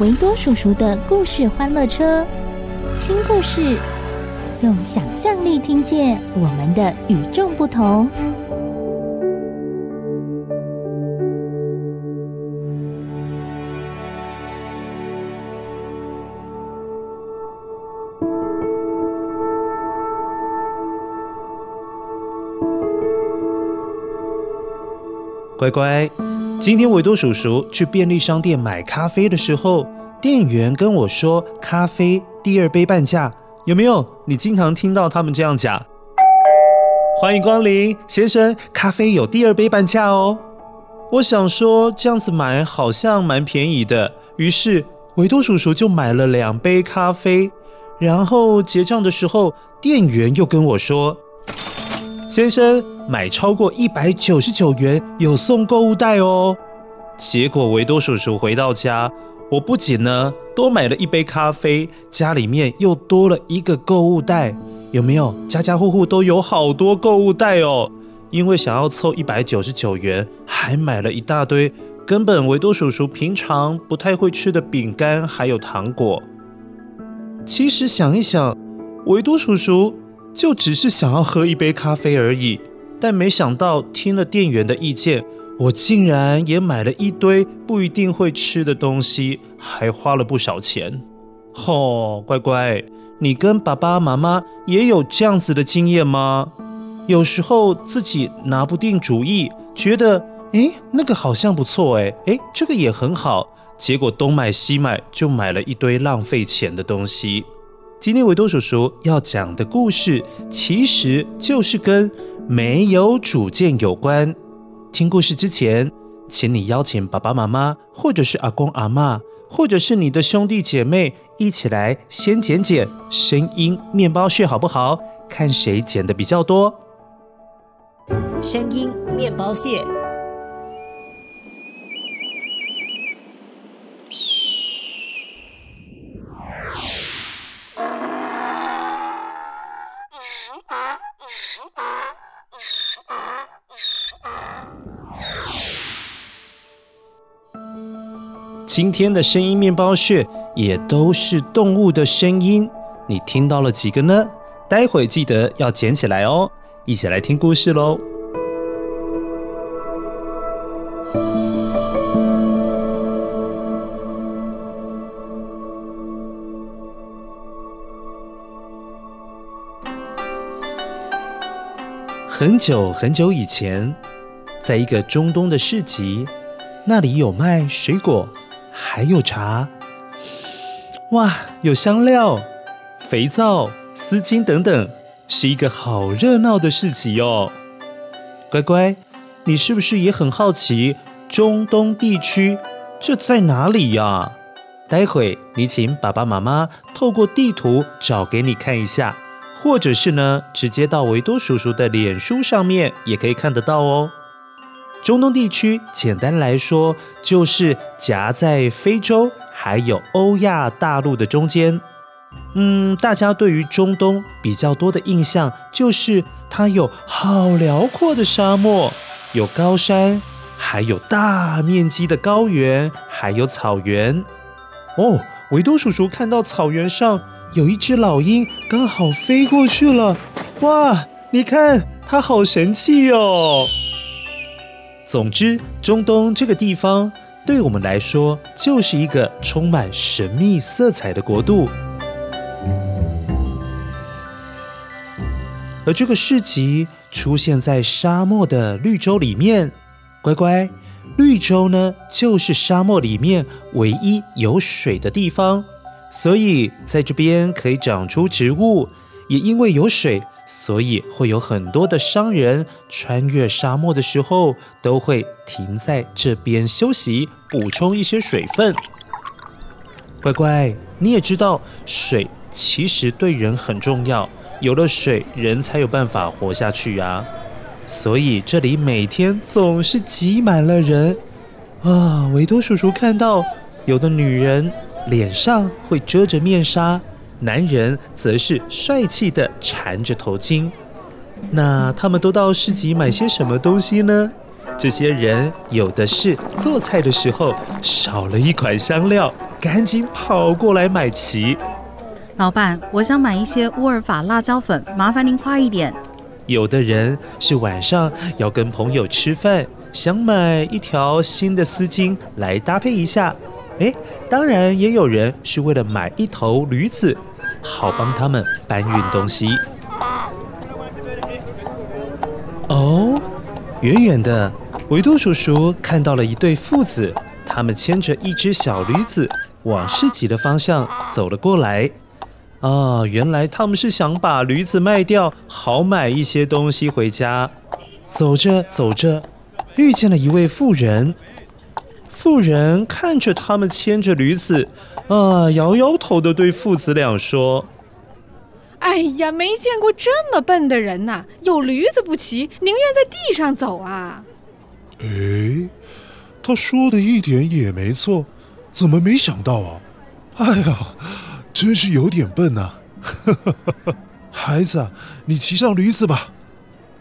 维多叔叔的故事欢乐车，听故事，用想象力听见我们的与众不同。乖乖，今天维多叔叔去便利商店买咖啡的时候，店员跟我说：“咖啡第二杯半价。”有没有？你经常听到他们这样讲？欢迎光临，先生，咖啡有第二杯半价哦。我想说这样子买好像蛮便宜的，于是维多叔叔就买了两杯咖啡。然后结账的时候，店员又跟我说。先生，买超过一百九十九元有送购物袋哦。结果维多叔叔回到家，我不仅呢多买了一杯咖啡，家里面又多了一个购物袋。有没有？家家户户都有好多购物袋哦。因为想要凑一百九十九元，还买了一大堆根本维多叔叔平常不太会吃的饼干还有糖果。其实想一想，维多叔叔。就只是想要喝一杯咖啡而已，但没想到听了店员的意见，我竟然也买了一堆不一定会吃的东西，还花了不少钱。吼、乖乖，你跟爸爸妈妈也有这样子的经验吗？有时候自己拿不定主意，觉得诶，那个好像不错，诶，诶，这个也很好，结果东买西买，就买了一堆浪费钱的东西。今天维多叔叔要讲的故事，其实就是跟没有主见有关。听故事之前，请你邀请爸爸妈妈，或者是阿公阿妈，或者是你的兄弟姐妹，一起来先剪剪声音面包屑，好不好？看谁剪的比较多。声音面包屑。今天的声音面包屑也都是动物的声音，你听到了几个呢？待会记得要捡起来哦！一起来听故事喽。很久很久以前，在一个中东的市集，那里有卖水果。还有茶，哇，有香料、肥皂、丝巾等等，是一个好热闹的市集哦。乖乖，你是不是也很好奇中东地区这在哪里呀？待会你请爸爸妈妈透过地图找给你看一下，或者是呢，直接到维多叔叔的脸书上面也可以看得到哦。中东地区，简单来说，就是夹在非洲还有欧亚大陆的中间。嗯，大家对于中东比较多的印象，就是它有好辽阔的沙漠，有高山，还有大面积的高原，还有草原。哦，维多叔叔看到草原上有一只老鹰，刚好飞过去了。哇，你看它好神气哟！总之，中东这个地方对我们来说就是一个充满神秘色彩的国度。而这个市集出现在沙漠的绿洲里面，乖乖，绿洲呢就是沙漠里面唯一有水的地方，所以在这边可以长出植物，也因为有水。所以会有很多的商人穿越沙漠的时候，都会停在这边休息，补充一些水分。乖乖，你也知道，水其实对人很重要，有了水，人才有办法活下去呀。所以这里每天总是挤满了人啊。维多叔叔看到，有的女人脸上会遮着面纱。男人则是帅气的缠着头巾，那他们都到市集买些什么东西呢？这些人有的是做菜的时候少了一款香料，赶紧跑过来买齐。老板，我想买一些乌尔法辣椒粉，麻烦您快一点。有的人是晚上要跟朋友吃饭，想买一条新的丝巾来搭配一下。诶，当然也有人是为了买一头驴子。好帮他们搬运东西。哦，远远的，维多叔叔看到了一对父子，他们牵着一只小驴子往市集的方向走了过来。啊，原来他们是想把驴子卖掉，好买一些东西回家。走着走着，遇见了一位妇人。妇人看着他们牵着驴子。啊，摇摇头的对父子俩说：“哎呀，没见过这么笨的人呐！有驴子不骑，宁愿在地上走啊！”哎，他说的一点也没错，怎么没想到啊？哎呀，真是有点笨呐！孩子，你骑上驴子吧。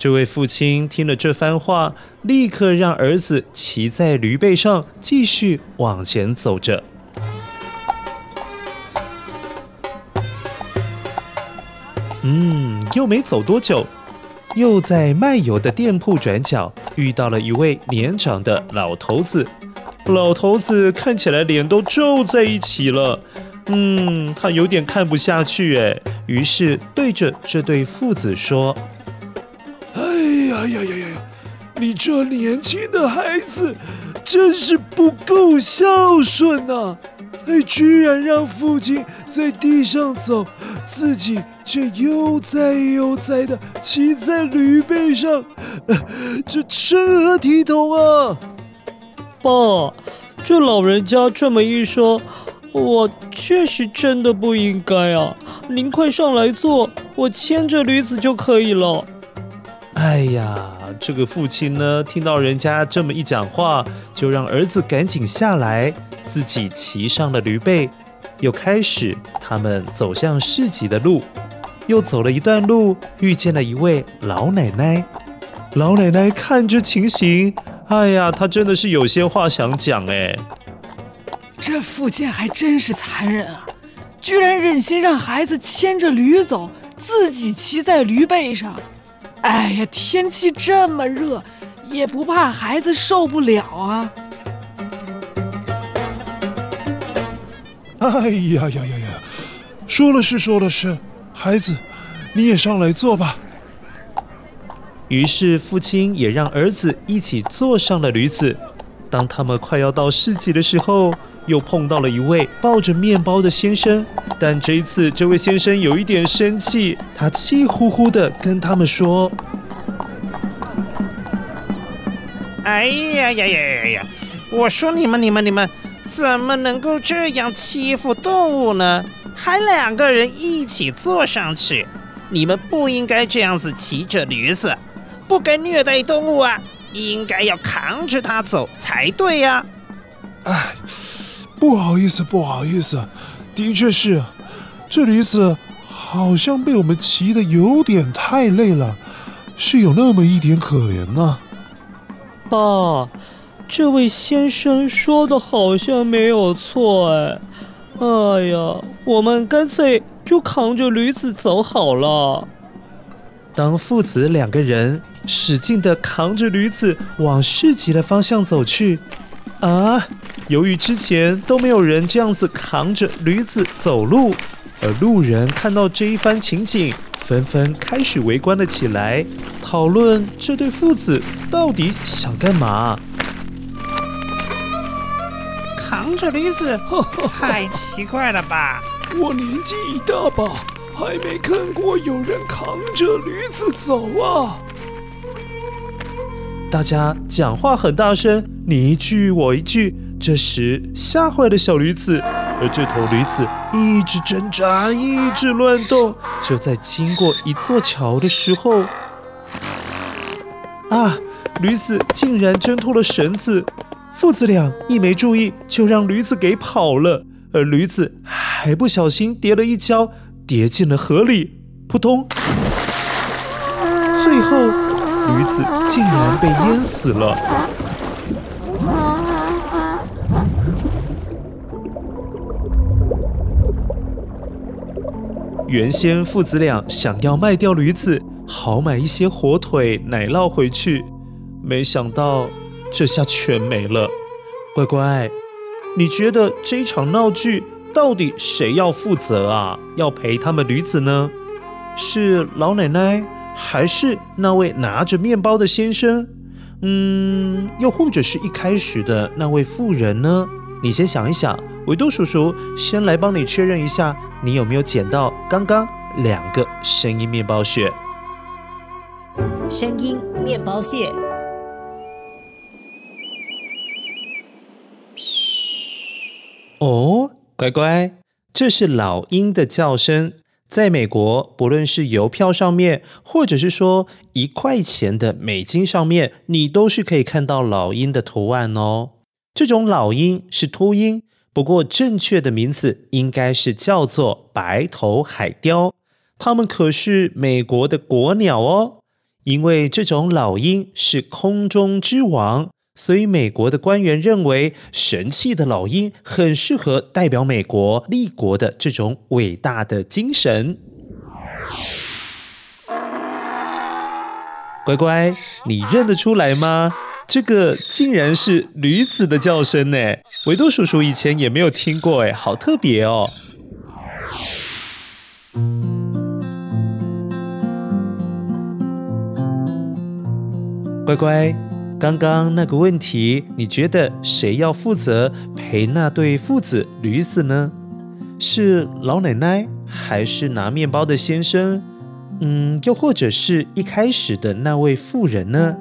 这位父亲听了这番话，立刻让儿子骑在驴背上，继续往前走着。嗯，又没走多久，又在卖油的店铺转角遇到了一位年长的老头子。老头子看起来脸都皱在一起了，嗯，他有点看不下去哎，于是对着这对父子说：“哎呀呀呀呀，你这年轻的孩子真是不够孝顺呐！哎，居然让父亲在地上走，自己……”却悠哉悠哉的骑在驴背上，这成何体统啊！爸，这老人家这么一说，我确实真的不应该啊！您快上来坐，我牵着驴子就可以了。哎呀，这个父亲呢，听到人家这么一讲话，就让儿子赶紧下来，自己骑上了驴背，又开始他们走向市集的路。又走了一段路，遇见了一位老奶奶。老奶奶看这情形，哎呀，她真的是有些话想讲哎。这父亲还真是残忍啊，居然忍心让孩子牵着驴走，自己骑在驴背上。哎呀，天气这么热，也不怕孩子受不了啊！哎呀呀呀呀，说了是说了是。孩子，你也上来坐吧。于是父亲也让儿子一起坐上了驴子。当他们快要到市集的时候，又碰到了一位抱着面包的先生。但这一次，这位先生有一点生气，他气呼呼地跟他们说：“哎呀呀呀呀呀！我说你们、你们、你们，怎么能够这样欺负动物呢？”还两个人一起坐上去，你们不应该这样子骑着驴子，不该虐待动物啊，应该要扛着它走才对呀。哎，不好意思，不好意思，的确是，这驴子好像被我们骑得有点太累了，是有那么一点可怜呢。爸，这位先生说的好像没有错哎。哎呀，我们干脆就扛着驴子走好了。当父子两个人使劲地扛着驴子往市集的方向走去，啊，由于之前都没有人这样子扛着驴子走路，而路人看到这一番情景，纷纷开始围观了起来，讨论这对父子到底想干嘛。扛着驴子，太奇怪了吧？我年纪一大把，还没看过有人扛着驴子走啊！大家讲话很大声，你一句我一句。这时吓坏了小驴子，而这头驴子一直挣扎，一直乱动。就在经过一座桥的时候，啊，驴子竟然挣脱了绳子。父子俩一没注意，就让驴子给跑了，而驴子还不小心跌了一跤，跌进了河里，扑通！最后，驴子竟然被淹死了。原先父子俩想要卖掉驴子，好买一些火腿、奶酪回去，没想到。这下全没了，乖乖，你觉得这场闹剧到底谁要负责啊？要赔他们驴子呢？是老奶奶，还是那位拿着面包的先生？嗯，又或者是一开始的那位妇人呢？你先想一想，维多叔叔先来帮你确认一下，你有没有捡到刚刚两个声音面包屑？声音面包屑。哦，乖乖，这是老鹰的叫声。在美国，不论是邮票上面，或者是说一块钱的美金上面，你都是可以看到老鹰的图案哦。这种老鹰是秃鹰，不过正确的名字应该是叫做白头海雕。它们可是美国的国鸟哦，因为这种老鹰是空中之王。所以，美国的官员认为，神气的老鹰很适合代表美国立国的这种伟大的精神。乖乖，你认得出来吗？这个竟然是驴子的叫声呢！维多叔叔以前也没有听过，哎，好特别哦。乖乖。刚刚那个问题，你觉得谁要负责陪那对父子驴子呢？是老奶奶，还是拿面包的先生？嗯，又或者是一开始的那位妇人呢？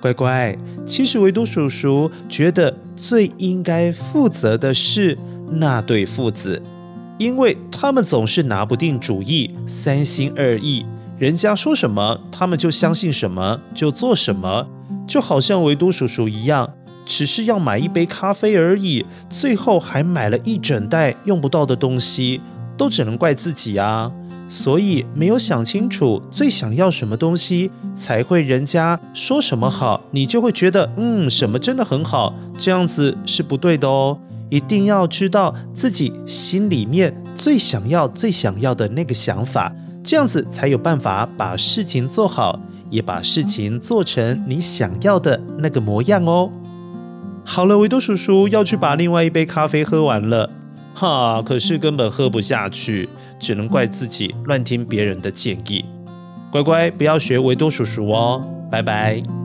乖乖，其实维多叔叔觉得最应该负责的是那对父子，因为他们总是拿不定主意，三心二意，人家说什么，他们就相信什么，就做什么。就好像维多叔叔一样，只是要买一杯咖啡而已，最后还买了一整袋用不到的东西，都只能怪自己啊！所以没有想清楚最想要什么东西，才会人家说什么好，你就会觉得嗯，什么真的很好，这样子是不对的哦！一定要知道自己心里面最想要、最想要的那个想法，这样子才有办法把事情做好。也把事情做成你想要的那个模样哦。好了，维多叔叔要去把另外一杯咖啡喝完了，哈，可是根本喝不下去，只能怪自己乱听别人的建议。乖乖，不要学维多叔叔哦，拜拜。